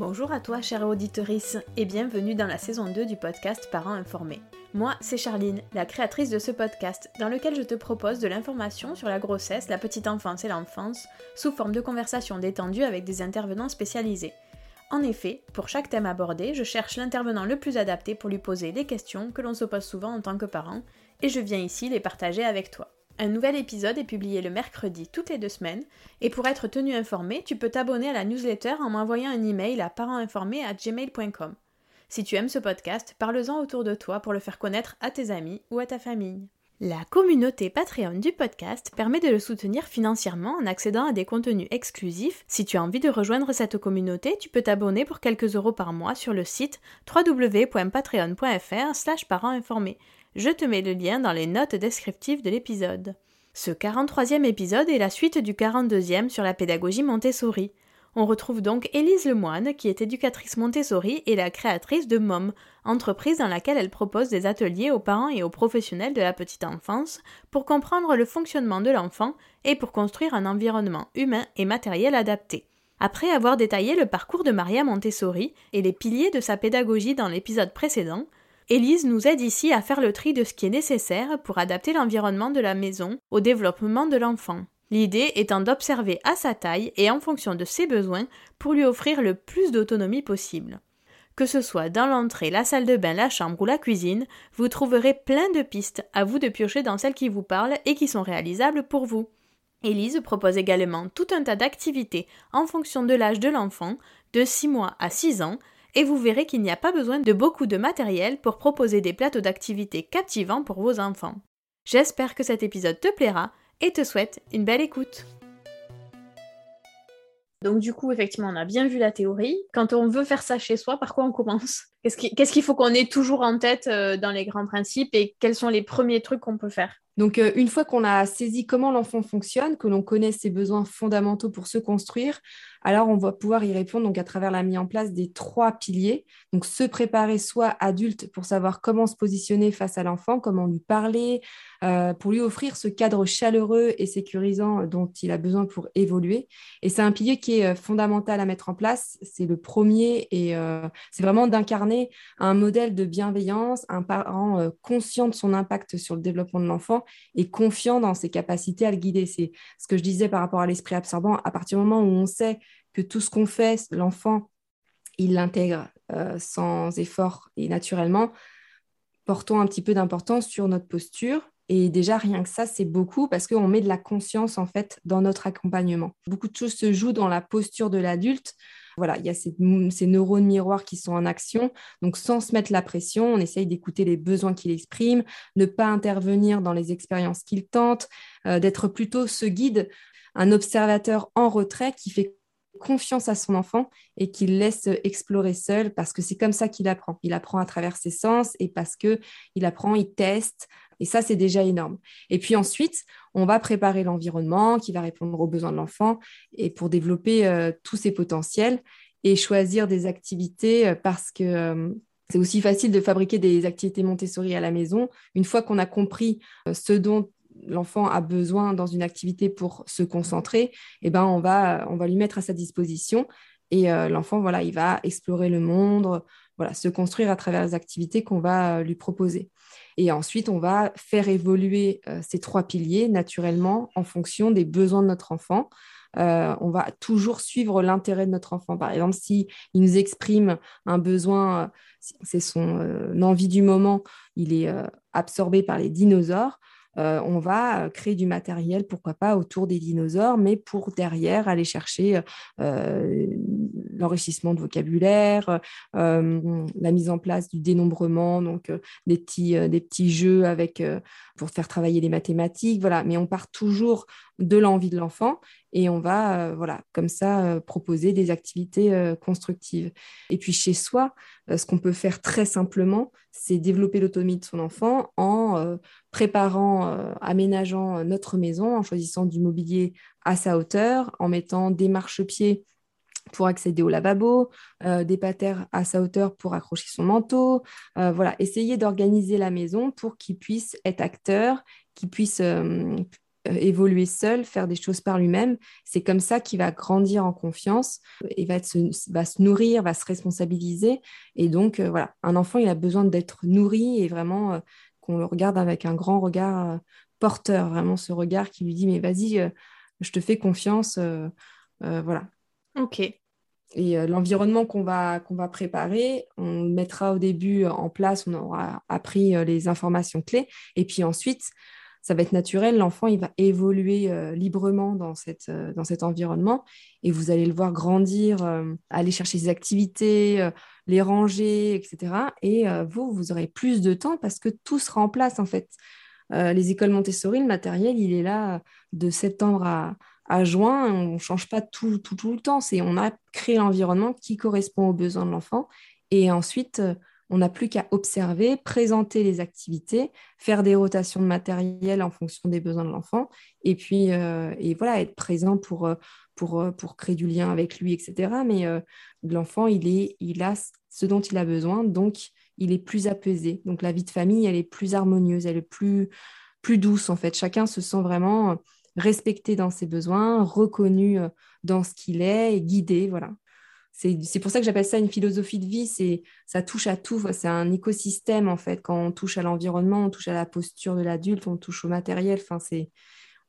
Bonjour à toi, chère auditorice, et bienvenue dans la saison 2 du podcast Parents informés. Moi, c'est Charline, la créatrice de ce podcast, dans lequel je te propose de l'information sur la grossesse, la petite enfance et l'enfance, sous forme de conversations détendues avec des intervenants spécialisés. En effet, pour chaque thème abordé, je cherche l'intervenant le plus adapté pour lui poser des questions que l'on se pose souvent en tant que parent, et je viens ici les partager avec toi. Un nouvel épisode est publié le mercredi toutes les deux semaines, et pour être tenu informé, tu peux t'abonner à la newsletter en m'envoyant un email à parentinformé@gmail.com. Si tu aimes ce podcast, parle-en autour de toi pour le faire connaître à tes amis ou à ta famille. La communauté Patreon du podcast permet de le soutenir financièrement en accédant à des contenus exclusifs. Si tu as envie de rejoindre cette communauté, tu peux t'abonner pour quelques euros par mois sur le site www.patreon.fr slash Je te mets le lien dans les notes descriptives de l'épisode. Ce 43e épisode est la suite du 42e sur la pédagogie Montessori. On retrouve donc Élise Lemoine, qui est éducatrice Montessori et la créatrice de MOM, entreprise dans laquelle elle propose des ateliers aux parents et aux professionnels de la petite enfance pour comprendre le fonctionnement de l'enfant et pour construire un environnement humain et matériel adapté. Après avoir détaillé le parcours de Maria Montessori et les piliers de sa pédagogie dans l'épisode précédent, Élise nous aide ici à faire le tri de ce qui est nécessaire pour adapter l'environnement de la maison au développement de l'enfant. L'idée étant d'observer à sa taille et en fonction de ses besoins pour lui offrir le plus d'autonomie possible. Que ce soit dans l'entrée, la salle de bain, la chambre ou la cuisine, vous trouverez plein de pistes à vous de piocher dans celles qui vous parlent et qui sont réalisables pour vous. Élise propose également tout un tas d'activités en fonction de l'âge de l'enfant, de 6 mois à 6 ans, et vous verrez qu'il n'y a pas besoin de beaucoup de matériel pour proposer des plateaux d'activités captivants pour vos enfants. J'espère que cet épisode te plaira et te souhaite une belle écoute. Donc du coup, effectivement, on a bien vu la théorie. Quand on veut faire ça chez soi, par quoi on commence? Qu'est-ce qu'il faut qu'on ait toujours en tête euh, dans les grands principes et quels sont les premiers trucs qu'on peut faire? Donc, euh, une fois qu'on a saisi comment l'enfant fonctionne, que l'on connaît ses besoins fondamentaux pour se construire, alors on va pouvoir y répondre donc à travers la mise en place des trois piliers. Donc, se préparer soit adulte pour savoir comment se positionner face à l'enfant, comment lui parler, euh, pour lui offrir ce cadre chaleureux et sécurisant dont il a besoin pour évoluer. Et c'est un pilier qui est euh, fondamental à mettre en place. C'est le premier et c'est vraiment d'incarner un modèle de bienveillance, un parent conscient de son impact sur le développement de l'enfant et confiant dans ses capacités à le guider. C'est ce que je disais par rapport à l'esprit absorbant. À partir du moment où on sait que tout ce qu'on fait, l'enfant, il l'intègre euh, sans effort et naturellement, portons un petit peu d'importance sur notre posture. Et déjà, rien que ça, c'est beaucoup parce qu'on met de la conscience, en fait, dans notre accompagnement. Beaucoup de choses se jouent dans la posture de l'adulte. Voilà, il y a ces, neurones miroirs qui sont en action. Donc, sans se mettre la pression, on essaye d'écouter les besoins qu'il exprime, ne pas intervenir dans les expériences qu'il tente, euh, d'être plutôt ce guide, un observateur en retrait qui fait confiance à son enfant et qu'il laisse explorer seul parce que c'est comme ça qu'il apprend. Il apprend à travers ses sens et parce que il apprend, il teste. Et ça, c'est déjà énorme. Et puis ensuite, on va préparer l'environnement qui va répondre aux besoins de l'enfant et pour développer euh, tous ses potentiels et choisir des activités euh, parce que euh, c'est aussi facile de fabriquer des activités Montessori à la maison. Une fois qu'on a compris ce dont l'enfant a besoin dans une activité pour se concentrer, eh ben on va, on va lui mettre à sa disposition et euh, l'enfant voilà, il va explorer le monde, voilà, se construire à travers les activités qu'on va euh, lui proposer. Et ensuite, on va faire évoluer euh, ces trois piliers naturellement en fonction des besoins de notre enfant. on va toujours suivre l'intérêt de notre enfant. Par exemple, si il nous exprime un besoin, c'est son envie du moment, il est absorbé par les dinosaures, euh, on va euh, créer du matériel, pourquoi pas, autour des dinosaures, mais pour derrière aller chercher euh, l'enrichissement de vocabulaire, la mise en place du dénombrement, donc des, petits, des petits jeux avec, pour faire travailler les mathématiques. Voilà. Mais on part toujours de l'envie de l'enfant et on va euh, voilà comme ça euh, proposer des activités euh, constructives. Et puis chez soi, ce qu'on peut faire très simplement, c'est développer l'autonomie de son enfant en préparant, aménageant notre maison, en choisissant du mobilier à sa hauteur, en mettant des marchepieds pour accéder au lavabo, des patères à sa hauteur pour accrocher son manteau. voilà, essayer d'organiser la maison pour qu'il puisse être acteur, qu'il puisse euh, évoluer seul, faire des choses par lui-même. C'est comme ça qu'il va grandir en confiance et va, se, va se nourrir, va se responsabiliser. Et donc, euh, voilà, un enfant, il a besoin d'être nourri et vraiment euh, qu'on le regarde avec un grand regard porteur, vraiment ce regard qui lui dit, mais vas-y, je te fais confiance. voilà. Ok. Et l'environnement qu'on va, va préparer, on mettra au début en place, on aura appris les informations clés. Et puis ensuite, ça va être naturel. L'enfant, va évoluer euh, librement dans, cette, euh, dans cet environnement et vous allez le voir grandir, euh, aller chercher ses activités, les ranger, etc. Et vous, vous aurez plus de temps parce que tout sera en place en fait. les écoles Montessori, le matériel, il est là de septembre à, à juin. On ne change pas tout, tout, tout le temps. C'est, on a créé l'environnement qui correspond aux besoins de l'enfant. Et ensuite, on n'a plus qu'à observer, présenter les activités, faire des rotations de matériel en fonction des besoins de l'enfant, et puis euh, et voilà, être présent pour, euh, pour, euh, pour créer du lien avec lui, etc. Mais l'enfant, il, est, il a ce dont il a besoin, donc il est plus apaisé. Donc la vie de famille, elle est plus harmonieuse, elle est plus, plus douce en fait. Chacun se sent vraiment respecté dans ses besoins, reconnu dans ce qu'il est et guidé, voilà c'est pour ça que j'appelle ça une philosophie de vie. C'est ça touche à tout. C'est un écosystème en fait. Quand on touche à l'environnement, on touche à la posture de l'adulte, on touche au matériel. Enfin,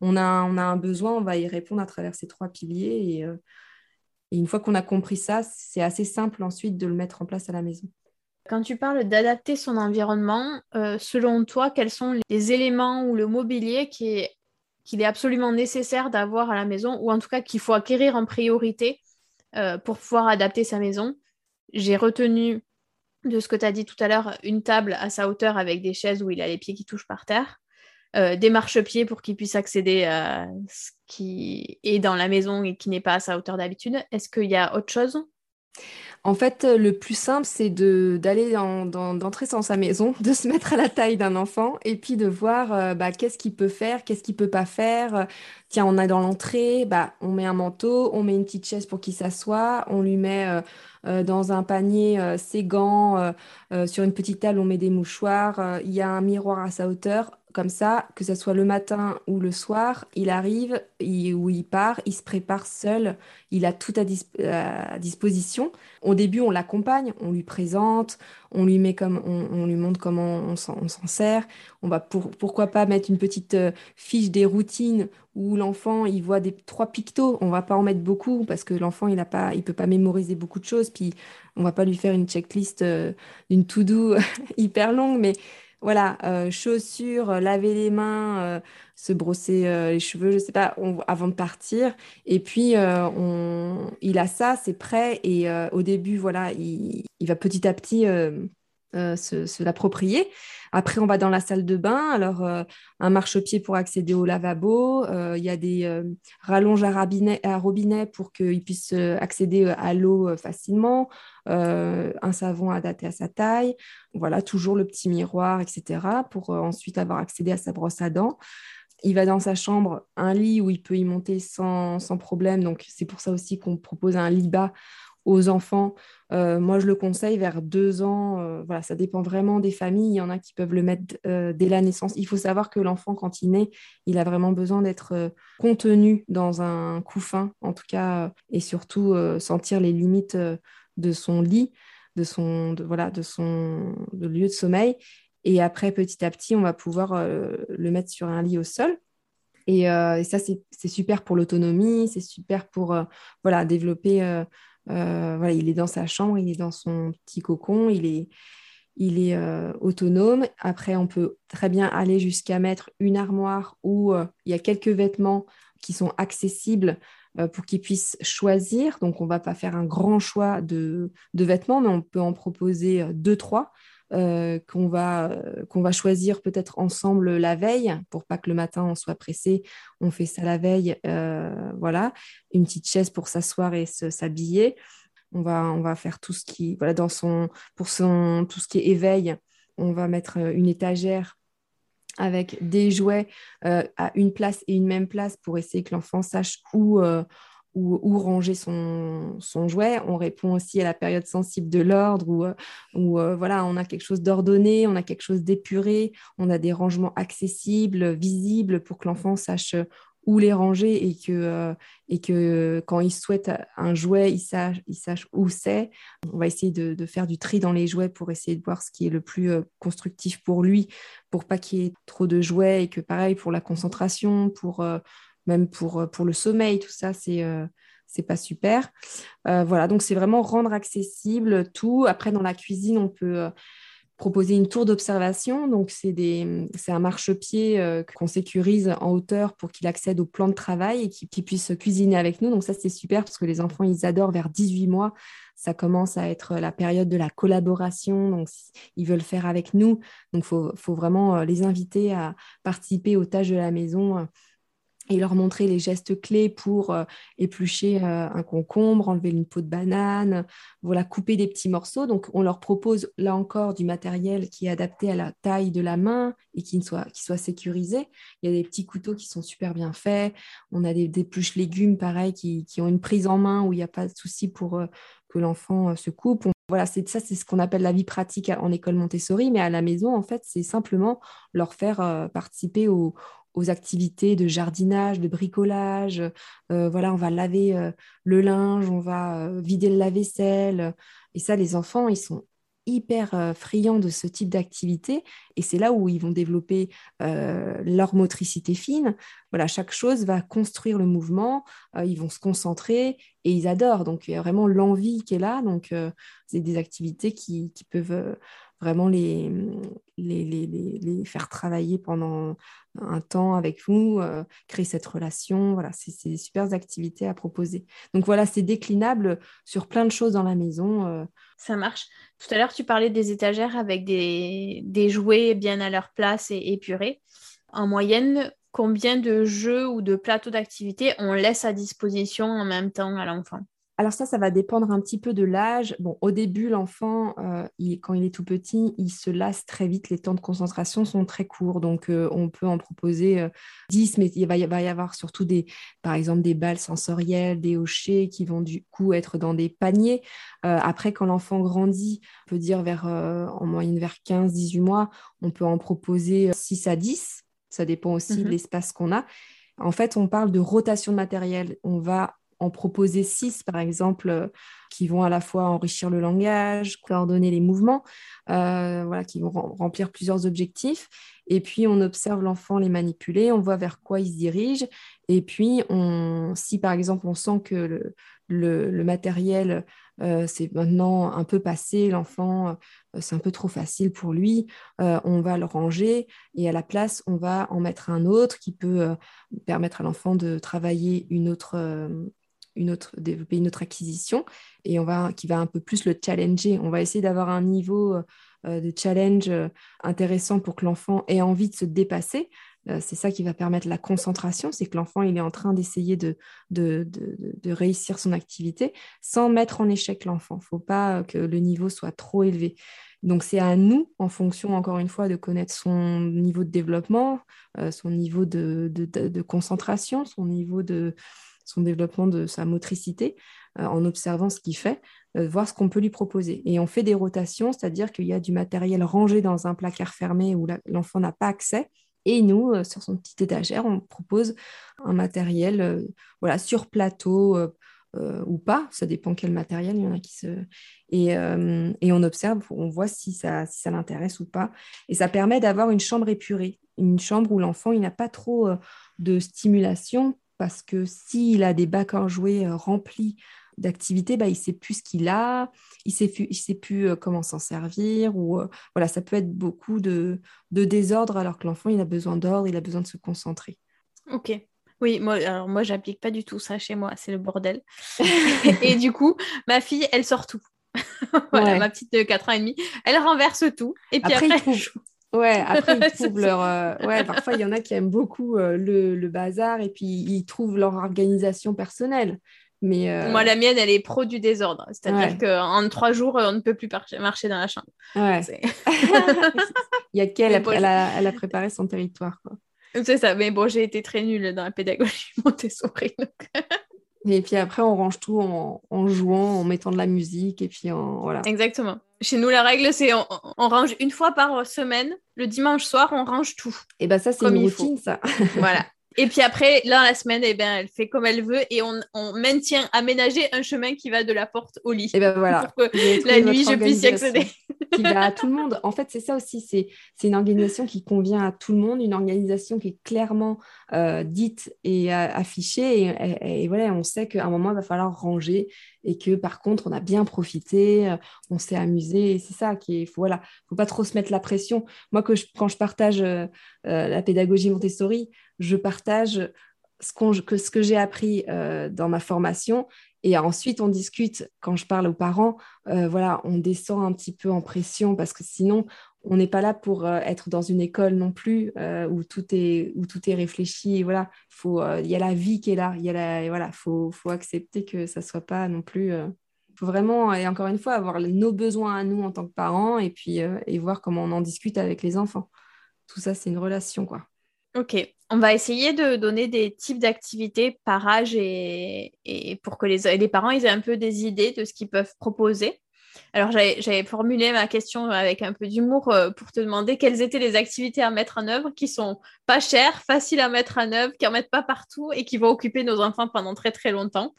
on a on a un besoin, on va y répondre à travers ces trois piliers. Et, euh, une fois qu'on a compris ça, c'est assez simple ensuite de le mettre en place à la maison. Quand tu parles d'adapter son environnement, euh, selon toi, quels sont les éléments ou le mobilier qui est qu'il est absolument nécessaire d'avoir à la maison, ou en tout cas qu'il faut acquérir en priorité euh, pour pouvoir adapter sa maison. J'ai retenu de ce que tu as dit tout à l'heure une table à sa hauteur avec des chaises où il a les pieds qui touchent par terre, euh, des marchepieds pour qu'il puisse accéder à ce qui est dans la maison et qui n'est pas à sa hauteur d'habitude. Est-ce qu'il y a autre chose en fait, le plus simple, c'est d'aller d'entrer dans, sa maison, de se mettre à la taille d'un enfant et puis de voir euh, bah, qu'est-ce qu'il peut faire, qu'est-ce qu'il peut pas faire. Tiens, on a dans l'entrée, bah, on met un manteau, on met une petite chaise pour qu'il s'assoie, on lui met euh, euh, dans un panier ses gants, sur une petite table, on met des mouchoirs, il y a un miroir à sa hauteur comme ça, que ce soit le matin ou le soir, il arrive ou il part, il se prépare seul, il a tout à, disposition. Au début, on l'accompagne, on lui présente, on lui met comme, on, lui montre comment on s'en sert. On va pourquoi pas mettre une petite euh, fiche des routines où l'enfant il voit des trois pictos. On va pas en mettre beaucoup parce que l'enfant il a pas, il peut pas mémoriser beaucoup de choses. Puis on va pas lui faire une checklist euh, d'une to do hyper longue, mais voilà, euh, chaussures, euh, laver les mains, euh, se brosser les cheveux, je sais pas, avant de partir. Et puis, il a ça, c'est prêt. Et au début, voilà, il, va petit à petit se, l'approprier. Après, on va dans la salle de bain. Alors, un marchepied pour accéder au lavabo. Il y a des rallonges à, à, robinet pour qu'ils puissent accéder à l'eau facilement. un savon adapté à sa taille. Voilà, toujours le petit miroir, etc. pour ensuite avoir accédé à sa brosse à dents. Il va dans sa chambre, un lit où il peut y monter sans, sans problème. Donc, c'est pour ça aussi qu'on propose un lit bas aux enfants. Euh, moi, je le conseille vers deux ans. Euh, voilà, ça dépend vraiment des familles. Il y en a qui peuvent le mettre euh, dès la naissance. Il faut savoir que l'enfant, quand il naît, il a vraiment besoin d'être contenu dans un couffin, en tout cas, et surtout sentir les limites de son lit, de son, voilà, de son lieu de sommeil. Et après, petit à petit, on va pouvoir le mettre sur un lit au sol. Et, et ça, c'est super pour l'autonomie, c'est super pour voilà, développer euh, voilà, il est dans sa chambre, il est dans son petit cocon, il est, il est euh, autonome. Après, on peut très bien aller jusqu'à mettre une armoire où euh, il y a quelques vêtements qui sont accessibles pour qu'il puisse choisir. Donc, on ne va pas faire un grand choix de, vêtements, mais on peut en proposer deux, trois. Euh, qu'on va, euh, va choisir peut-être ensemble la veille pour pas que le matin on soit pressé. On fait ça la veille, euh, voilà, une petite chaise pour s'asseoir et s'habiller. On va, on va faire tout ce qui, voilà, dans son, pour son, tout ce qui est éveil, on va mettre une étagère avec des jouets à une place et une même place pour essayer que l'enfant sache où, où, ranger son, jouet. On répond aussi à la période sensible de l'ordre où, euh, euh, voilà, on a quelque chose d'ordonné, on a quelque chose d'épuré, on a des rangements accessibles, visibles pour que l'enfant sache où les ranger et que, euh, et que quand il souhaite un jouet, il sache, sache où c'est. On va essayer de, faire du tri dans les jouets pour essayer de voir ce qui est le plus constructif pour lui, pour pas qu'il y ait trop de jouets et que pareil pour la concentration, pour même pour, euh, pour le sommeil, tout ça, c'est euh, c'est pas super. Euh, voilà, donc c'est vraiment rendre accessible tout. Après, dans la cuisine, on peut proposer une tour d'observation. Donc, c'est un marchepied qu'on sécurise en hauteur pour qu'il accède au plan de travail et qu'il puisse cuisiner avec nous. Donc, ça, c'est super parce que les enfants, ils adorent vers 18 mois. Ça commence à être la période de la collaboration. Donc, ils veulent faire avec nous. Donc, il faut, faut, vraiment les inviter à participer aux tâches de la maison et leur montrer les gestes clés pour euh, éplucher euh, un concombre, enlever une peau de banane, voilà, couper des petits morceaux. Donc, on leur propose là encore du matériel qui est adapté à la taille de la main et qui, soit, qui soit sécurisé. Il y a des petits couteaux qui sont super bien faits. On a des, des légumes, pareil, qui, qui, ont une prise en main où il n'y a pas de souci pour euh, que l'enfant se coupe. voilà, c'est ça, c'est ce qu'on appelle la vie pratique en école Montessori, mais à la maison, en fait, c'est simplement leur faire participer au, aux activités de jardinage, de bricolage. Euh, voilà, on va laver euh, le linge, on va euh, vider le lave-vaisselle. Et ça, les enfants, ils sont hyper friands de ce type d'activité et c'est là où ils vont développer leur motricité fine. Voilà, chaque chose va construire le mouvement, ils vont se concentrer et ils adorent. Donc il y a vraiment l'envie qui est là. Donc c'est des activités qui, qui peuvent vraiment les, faire travailler pendant un temps avec vous, euh, créer cette relation. Voilà, c'est des super activités à proposer. Donc voilà, c'est déclinable sur plein de choses dans la maison. Euh. Ça marche. Tout à l'heure, tu parlais des étagères avec des, des jouets bien à leur place et épurés. En moyenne, combien de jeux ou de plateaux d'activités on laisse à disposition en même temps à l'enfant? Alors ça, ça va dépendre un petit peu de l'âge. Bon, au début, l'enfant, euh, quand il est tout petit, il se lasse très vite. Les temps de concentration sont très courts. Donc, euh, on peut en proposer 10, euh, mais il va, y, avoir surtout, des, par exemple, des balles sensorielles, des hochets qui vont du coup être dans des paniers. après, quand l'enfant grandit, on peut dire vers, en moyenne vers 15-18 mois, on peut en proposer 6 à 10. Ça dépend aussi de mmh l'espace qu'on a. En fait, on parle de rotation de matériel. On va en proposer six, par exemple, euh, qui vont à la fois enrichir le langage, coordonner les mouvements, euh, voilà, qui vont remplir plusieurs objectifs. Et puis, on observe l'enfant les manipuler, on voit vers quoi il se dirige. Et puis, on, si par exemple, on sent que le, matériel, euh, c'est maintenant un peu passé, l'enfant, c'est un peu trop facile pour lui, on va le ranger et à la place, on va en mettre un autre qui peut permettre à l'enfant de travailler une autre une autre, développer une autre acquisition et on va, qui va un peu plus le challenger. On va essayer d'avoir un niveau de challenge intéressants pour que l'enfant ait envie de se dépasser. c'est ça qui va permettre la concentration, c'est que l'enfant est en train d'essayer de, de, de, réussir son activité sans mettre en échec l'enfant. Il ne faut pas que le niveau soit trop élevé. Donc c'est à nous, en fonction, encore une fois, de connaître son niveau de développement, euh, son niveau de, concentration, son niveau de son développement de sa motricité, euh, en observant ce qu'il fait, euh, voir ce qu'on peut lui proposer. Et on fait des rotations, c'est-à-dire qu'il y a du matériel rangé dans un placard fermé où l'enfant n'a pas accès. Et nous, sur son petit étagère, on propose un matériel voilà, sur plateau, euh, ou pas, ça dépend quel matériel, il y en a qui se... Et, euh, et on observe, on voit si ça, si ça l'intéresse ou pas. Et ça permet d'avoir une chambre épurée, une chambre où l'enfant, il n'a pas trop euh, de stimulation, parce que s'il a des bacs en jouets remplis d'activités, bah, il ne sait plus ce qu'il a, il ne sait, plus comment s'en servir, ou voilà, ça peut être beaucoup de, de désordre alors que l'enfant, il a besoin d'ordre, il a besoin de se concentrer. Ok, oui, moi, alors moi, j'applique pas du tout ça chez moi, c'est le bordel. et du coup, ma fille, elle sort tout. voilà, ma petite de 4 ans et demi, elle renverse tout. Et puis après, après Ouais, après ils trouvent leur. Euh, ouais, parfois il y en a qui aiment beaucoup euh, le, le, bazar et puis ils trouvent leur organisation personnelle. Mais euh, Moi, la mienne, elle est pro du désordre. C'est-à-dire qu'en trois jours, on ne peut plus marcher dans la chambre. Ouais. il y a qu'elle, elle, elle, a préparé son territoire. C'est ça, mais bon, j'ai été très nulle dans la pédagogie Montessori. Et puis après, on range tout en, jouant, en mettant de la musique, et puis en, voilà. Exactement. Chez nous, la règle, c'est on, on, range une fois par semaine. Le dimanche soir, on range tout. Et bien ça, c'est une routine, ça. voilà. Et puis après, là, la semaine, eh ben, elle fait comme elle veut et on, on, maintient aménager un chemin qui va de la porte au lit. Et ben voilà. Pour que la nuit, je puisse y accéder. qui va à tout le monde. En fait, c'est ça aussi. C'est, c'est une organisation qui convient à tout le monde, une organisation qui est clairement euh, dite et euh, affichée. Et, et, voilà, on sait qu'à un moment, il va falloir ranger et que par contre, on a bien profité, euh, on s'est amusé. Et c'est ça qui est. Faut, voilà, faut pas trop se mettre la pression. Moi, que quand je partage la pédagogie Montessori, je partage ce, que, j'ai appris euh, dans ma formation. Et ensuite on discute. Quand je parle aux parents euh, voilà on descend un petit peu en pression parce que sinon on n'est pas là pour euh, être dans une école non plus où tout est où tout est réfléchi. Voilà il y a la vie qui est là. Il voilà faut accepter que ça soit pas non plus faut vraiment et encore une fois avoir nos besoins à nous en tant que parents et puis et voir comment on en discute avec les enfants. Tout ça c'est une relation quoi Ok, on va essayer de donner des types d'activités par âge et, pour que les, parents aient un peu des idées de ce qu'ils peuvent proposer. Alors j'avais formulé ma question avec un peu d'humour euh, pour te demander quelles étaient les activités à mettre en œuvre qui sont pas chères, faciles à mettre en œuvre, qui en mettent pas partout et qui vont occuper nos enfants pendant très très longtemps.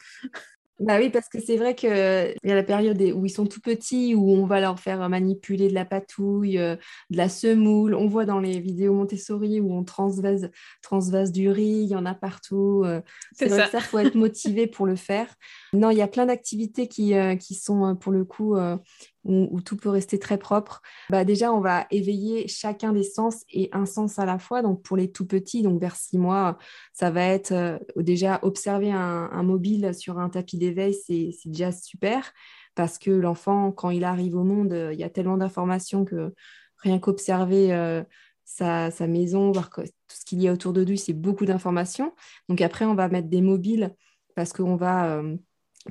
Bah oui, parce que c'est vrai qu'il y a la période où ils sont tout petits, où on va leur faire manipuler de la patouille, euh, de la semoule. On voit dans les vidéos Montessori où on transvase, transvase du riz, il y en a partout. Euh. c'est vrai ça, il faut être motivé pour le faire. Non, il y a plein d'activités qui, euh, qui sont pour le coup où, tout peut rester très propre. Bah déjà, on va éveiller chacun des sens et un sens à la fois. Donc, pour les tout petits, donc vers six mois, ça va être euh, déjà observer un, mobile sur un tapis d'éveil, c'est déjà super parce que l'enfant, quand il arrive au monde, il y a tellement d'informations que rien qu'observer euh, sa, maison, voir tout ce qu'il y a autour de lui, c'est beaucoup d'informations. Donc après, on va mettre des mobiles parce qu'on va... Euh,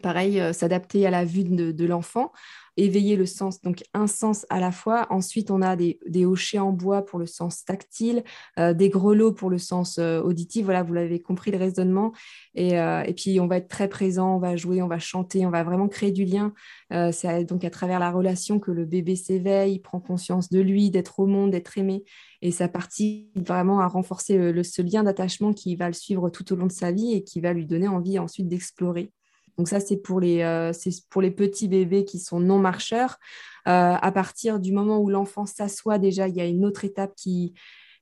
pareil, s'adapter à la vue de l'enfant éveiller le sens, donc un sens à la fois. Ensuite, on a des, hochets en bois pour le sens tactile, euh, des grelots pour le sens euh, auditif. Voilà, vous l'avez compris, le raisonnement. Et, euh, et, puis, on va être très présent, on va jouer, on va chanter, on va vraiment créer du lien. C'est donc à travers la relation que le bébé s'éveille, prend conscience de lui, d'être au monde, d'être aimé. Et ça participe vraiment à renforcer ce lien d'attachement qui va le suivre tout au long de sa vie et qui va lui donner envie ensuite d'explorer. Donc ça, c'est pour, les, euh, petits bébés qui sont non marcheurs. Euh, à partir du moment où l'enfant s'assoit, déjà, il y a une autre étape qui,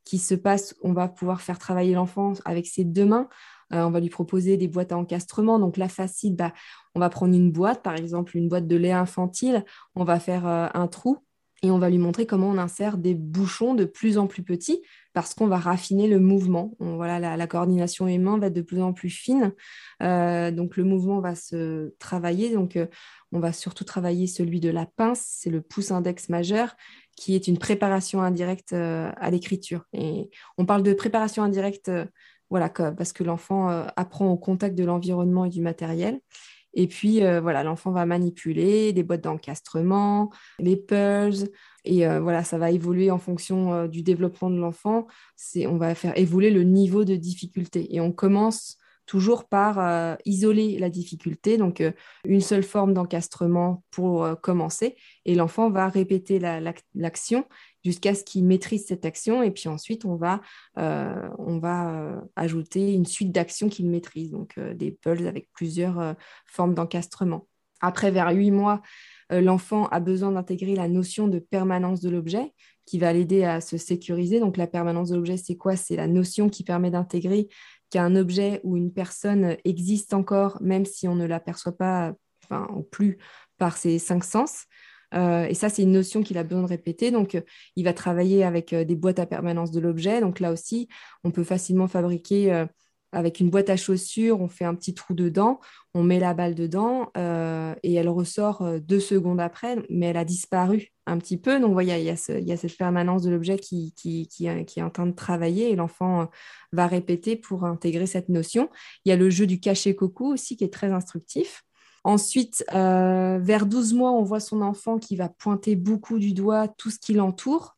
se passe. On va pouvoir faire travailler l'enfant avec ses deux mains. Euh, on va lui proposer des boîtes à encastrement. Donc là, facile, bah, on va prendre une boîte, par exemple une boîte de lait infantile. On va faire un trou et on va lui montrer comment on insère des bouchons de plus en plus petits parce qu'on va raffiner le mouvement. voilà, la, coordination aimant va être de plus en plus fine. Euh, donc le mouvement va se travailler. Donc euh, on va surtout travailler celui de la pince, c'est le pouce index majeur qui est une préparation indirecte à l'écriture. Et on parle de préparation indirecte voilà, parce que l'enfant apprend au contact de l'environnement et du matériel. Et puis, voilà, l'enfant va manipuler des boîtes d'encastrement, les puzzles. Et voilà, ça va évoluer en fonction du développement de l'enfant. On va faire évoluer le niveau de difficulté. Et on commence toujours par euh, isoler la difficulté, donc euh, une seule forme d'encastrement pour euh, commencer, et l'enfant va répéter l'action jusqu'à ce qu'il maîtrise cette action, et puis ensuite on va, on va ajouter une suite d'actions qu'il maîtrise, donc des pulses avec plusieurs formes d'encastrement. Après, vers huit mois, l'enfant a besoin d'intégrer la notion de permanence de l'objet qui va l'aider à se sécuriser. Donc la permanence de l'objet, c'est quoi? C'est la notion qui permet d'intégrer qu'un objet ou une personne existe encore, même si on ne l'aperçoit pas, enfin, plus par ses cinq sens. Euh, et ça, c'est une notion qu'il a besoin de répéter. Donc, euh, il va travailler avec euh, des boîtes à permanence de l'objet. Donc, là aussi, on peut facilement fabriquer avec une boîte à chaussures, on fait un petit trou dedans, on met la balle dedans et elle ressort deux secondes après, mais elle a disparu un petit peu. Donc, voyez, il y, a cette permanence de l'objet qui, est en train de travailler et l'enfant va répéter pour intégrer cette notion. Il y a le jeu du cachet-coucou aussi qui est très instructif. Ensuite, vers 12 mois, on voit son enfant qui va pointer beaucoup du doigt tout ce qui l'entoure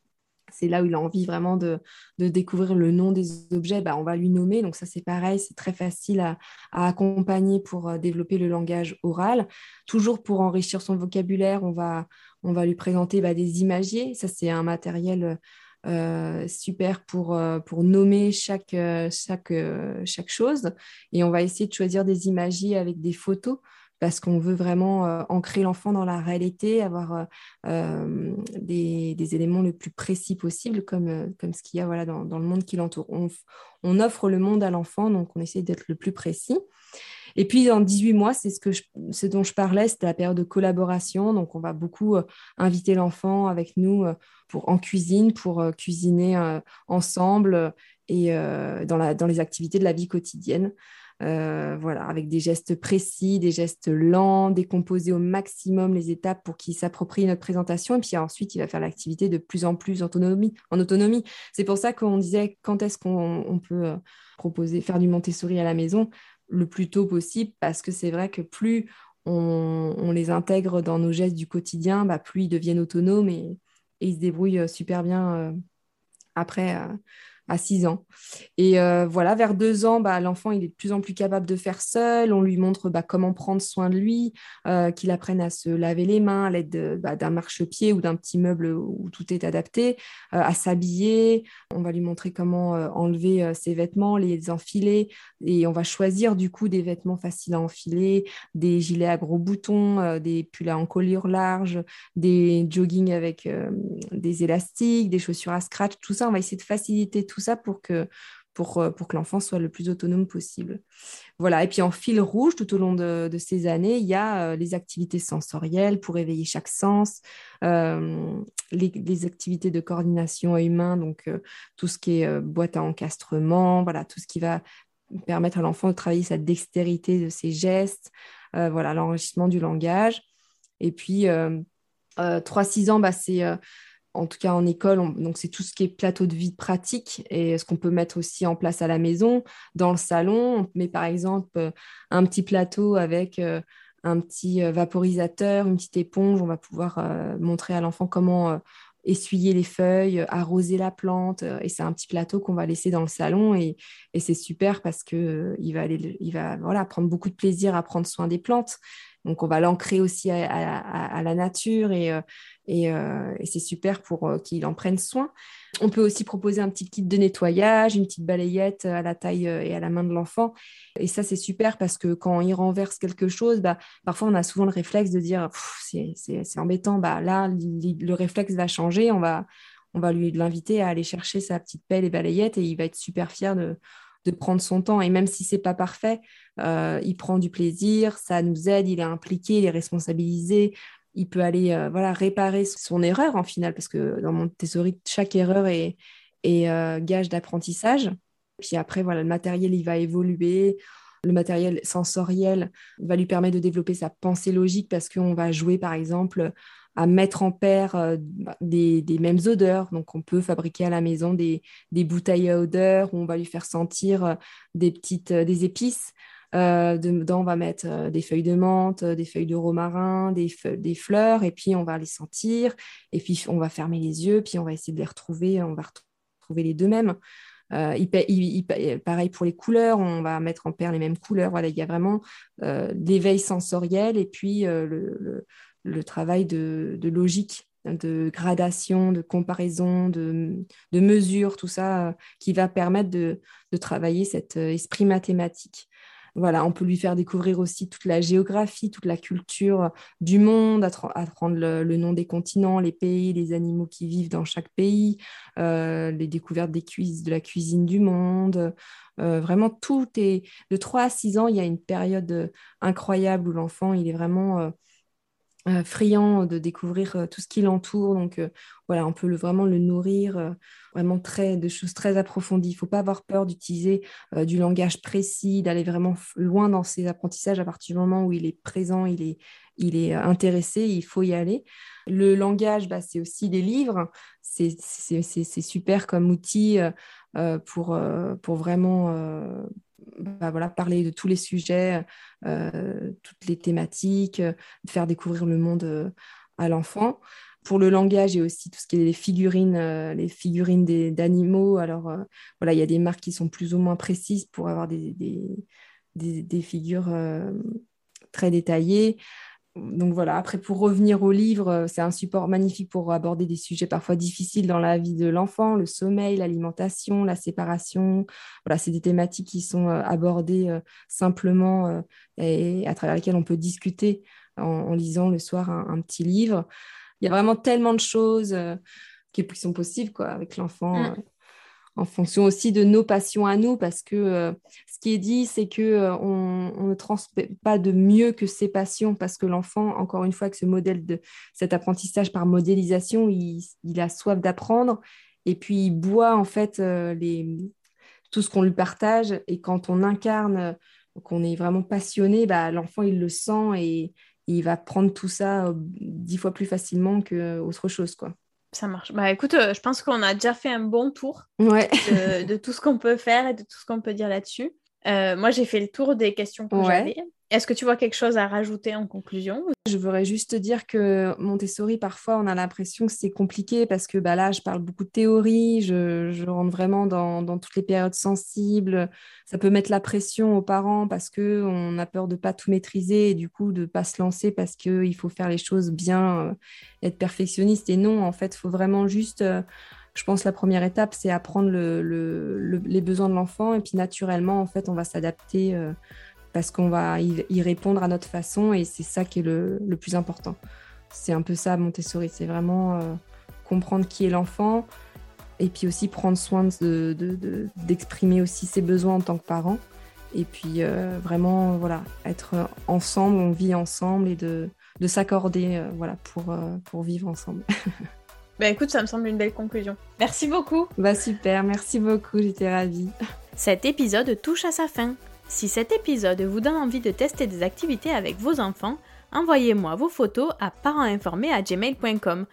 c'est là où il a envie vraiment de, découvrir le nom des objets, bah, on va lui nommer. Donc ça, c'est pareil, c'est très facile à, accompagner pour euh, développer le langage oral. Toujours pour enrichir son vocabulaire, on va, on va lui présenter bah, des imagiers. Ça, c'est un matériel euh, super pour, euh, pour nommer chaque, chaque, chaque chose. Et on va essayer de choisir des imagiers avec des photos parce qu'on veut vraiment euh, ancrer l'enfant dans la réalité, avoir euh, euh, des, éléments le plus précis possible, comme, comme ce qu'il y a voilà, dans, le monde qui l'entoure. On, offre le monde à l'enfant, donc on essaie d'être le plus précis. Et puis, en 18 mois, c'est ce, dont je parlais, c'était la période de collaboration. Donc, on va beaucoup inviter l'enfant avec nous pour, en cuisine, pour cuisiner ensemble et dans les activités de la vie quotidienne. Euh, voilà, avec des gestes précis, des gestes lents, décomposer au maximum les étapes pour qu'il s'approprie notre présentation. Et puis ensuite, il va faire l'activité de plus en plus en autonomie. En autonomie. C'est pour ça qu'on disait quand est-ce qu'on peut euh, proposer, faire du Montessori à la maison le plus tôt possible, parce que c'est vrai que plus on, les intègre dans nos gestes du quotidien, bah, plus ils deviennent autonomes et, ils se débrouillent euh, super bien après à 6 ans. Et euh, voilà, vers 2 ans, bah, l'enfant, il est de plus en plus capable de faire seul. On lui montre bah, comment prendre soin de lui, euh, qu'il apprenne à se laver les mains à l'aide bah, d'un marchepied ou d'un petit meuble où tout est adapté, euh, à s'habiller. On va lui montrer comment enlever ses vêtements, les enfiler. Et on va choisir du coup des vêtements faciles à enfiler, des gilets à gros boutons, des pulls à encolure large, des joggings avec des élastiques, des chaussures à scratch. Tout ça, on va essayer de faciliter tout ça pour que, pour, euh, pour que l'enfant soit le plus autonome possible. Voilà, et puis en fil rouge, tout au long de, ces années, il y a euh, les activités sensorielles pour éveiller chaque sens, euh, les, activités de coordination humain, donc tout ce qui est boîte à encastrement, voilà, tout ce qui va permettre à l'enfant de travailler sa dextérité de ses gestes, voilà, l'enrichissement du langage. Et puis, 3-6 ans, bah, c'est en tout cas en école, donc c'est tout ce qui est plateau de vie pratique et ce qu'on peut mettre aussi en place à la maison. Dans le salon, on met par exemple euh, un petit plateau avec euh, un petit euh, vaporisateur, une petite éponge. On va pouvoir montrer à l'enfant comment essuyer les feuilles, arroser la plante. et c'est un petit plateau qu'on va laisser dans le salon et, c'est super parce qu'il il va, aller, voilà, prendre beaucoup de plaisir à prendre soin des plantes. Donc, on va l'ancrer aussi à, la nature et, euh, euh, et, c'est super pour euh, qu'il en prenne soin. On peut aussi proposer un petit kit de nettoyage, une petite balayette à la taille et à la main de l'enfant. Et ça, c'est super parce que quand il renverse quelque chose, bah, parfois on a souvent le réflexe de dire c'est embêtant. Bah, là, le réflexe va changer. On va, on va lui l'inviter à aller chercher sa petite pelle et balayette et il va être super fier de, de prendre son temps. Et même si c'est pas parfait, euh, il prend du plaisir, ça nous aide, il est impliqué, il est responsabilisé. Il peut aller euh, voilà, réparer son erreur en final, parce que dans mon chaque erreur est, est euh, gage d'apprentissage. Puis après, voilà, le matériel, il va évoluer. Le matériel sensoriel va lui permettre de développer sa pensée logique parce qu'on va jouer, par exemple, à mettre en paire euh, des, mêmes odeurs. Donc, on peut fabriquer à la maison des, bouteilles à odeur où on va lui faire sentir euh, des petites des épices. dedans, on va mettre des feuilles de menthe, des feuilles de romarin, des, fleurs, et puis on va les sentir. Et puis, on va fermer les yeux, puis on va essayer de les retrouver. On va retrouver les deux mêmes. Euh, pareil pour les couleurs, on va mettre en paire les mêmes couleurs. Voilà, il y a vraiment euh, l'éveil sensoriel et puis euh, le, travail de, logique, de gradation, de comparaison, de, mesure, tout ça qui va permettre de travailler cet esprit mathématique. Voilà, on peut lui faire découvrir aussi toute la géographie, toute la culture du monde, apprendre le, nom des continents, les pays, les animaux qui vivent dans chaque pays, euh, les découvertes des de la cuisine du monde. Euh, vraiment, tout est de 3 à 6 ans, il y a une période incroyable où l'enfant, il est vraiment euh, euh, friand de découvrir euh, tout ce qui l'entoure. Donc euh, voilà, on peut vraiment le nourrir vraiment très, de choses très approfondies. Il ne faut pas avoir peur d'utiliser du langage précis, d'aller vraiment loin dans ses apprentissages à partir du moment où il est présent, il est, il est intéressé, il faut y aller. Le langage, bah, c'est aussi des livres. C'est super comme outil pour, pour vraiment bah, voilà, parler de tous les sujets, euh, toutes les thématiques, euh, faire découvrir le monde euh, à l'enfant. Pour le langage, a aussi tout ce qui est les figurines, les figurines d'animaux. Alors, voilà, il y a des marques qui sont plus ou moins précises pour avoir des, des, des figures très détaillées donc voilà, après pour revenir au livre, euh, c'est un support magnifique pour aborder des sujets parfois difficiles dans la vie de l'enfant, le sommeil, l'alimentation, la séparation. Voilà, c'est des thématiques qui sont euh, abordées euh, simplement et à travers lesquelles on peut discuter en, lisant le soir un, petit livre. Il y a vraiment tellement de choses qui, sont possibles quoi, avec l'enfant. Mm en fonction aussi de nos passions à nous, parce que euh, ce qui est dit, c'est que euh, on, ne transmet pas de mieux que ses passions, parce que l'enfant, encore une fois, avec ce modèle de cet apprentissage par modélisation, il, a soif d'apprendre, et puis il boit en fait euh, tout ce qu'on lui partage, et quand on incarne, qu'on est vraiment passionné, bah, l'enfant il le sent et, il va prendre tout ça dix fois plus facilement qu'autre chose, quoi. Ça marche. Bah écoute, euh, je pense qu'on a déjà fait un bon tour de, tout ce qu'on peut faire et de tout ce qu'on peut dire là-dessus. Euh, moi, j'ai fait le tour des questions que j'avais. Est-ce que tu vois quelque chose à rajouter en conclusion Je voudrais juste dire que Montessori, parfois, on a l'impression que c'est compliqué parce que bah, là, je parle beaucoup de théorie, je, rentre vraiment dans, toutes les périodes sensibles. Ça peut mettre la pression aux parents parce qu'on a peur de ne pas tout maîtriser et du coup de ne pas se lancer parce qu'il faut faire les choses bien, euh, être perfectionniste. Et non, en fait, il faut vraiment juste... Euh, je pense la première étape, c'est apprendre les besoins de l'enfant et puis naturellement, en fait, on va s'adapter. Euh, parce qu'on va y répondre à notre façon et c'est ça qui est le, plus important. C'est un peu ça Montessori, c'est vraiment euh, comprendre qui est l'enfant et puis aussi prendre soin d'exprimer de, aussi ses besoins en tant que parent et puis euh, vraiment voilà être ensemble, on vit ensemble et de, s'accorder euh, voilà pour, pour vivre ensemble. bah écoute, ça me semble une belle conclusion. Merci beaucoup. Bah super, merci beaucoup, j'étais ravie. Cet épisode touche à sa fin. Si cet épisode vous donne envie de tester des activités avec vos enfants, envoyez-moi vos photos à parentsinformés@gmail.com.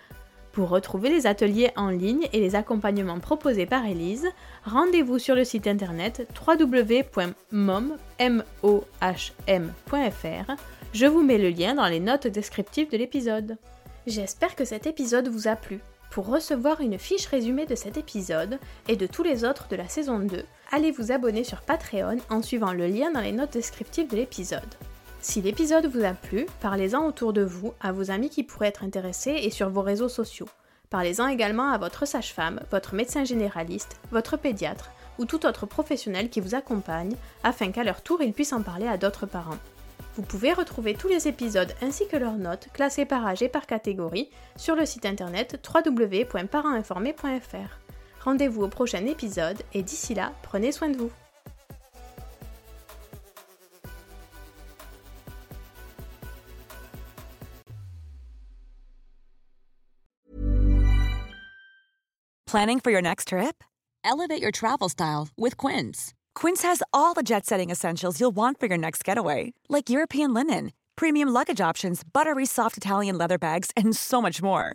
Pour retrouver les ateliers en ligne et les accompagnements proposés par Elise, rendez-vous sur le site internet www.mom.fr. Je vous mets le lien dans les notes descriptives de l'épisode. J'espère que cet épisode vous a plu. Pour recevoir une fiche résumée de cet épisode et de tous les autres de la saison 2, allez vous abonner sur Patreon en suivant le lien dans les notes descriptives de l'épisode. Si l'épisode vous a plu, parlez-en autour de vous, à vos amis qui pourraient être intéressés et sur vos réseaux sociaux. Parlez-en également à votre sage-femme, votre médecin généraliste, votre pédiatre ou tout autre professionnel qui vous accompagne afin qu'à leur tour ils puissent en parler à d'autres parents. Vous pouvez retrouver tous les épisodes ainsi que leurs notes classées par âge et par catégorie sur le site internet www.parentsinformés.fr. Rendez-vous au prochain épisode et d'ici là, prenez soin de vous. Planning for your next trip? Elevate your travel style with Quince. Quince has all the jet setting essentials you'll want for your next getaway, like European linen premium luggage options, buttery soft Italian leather bags, and so much more.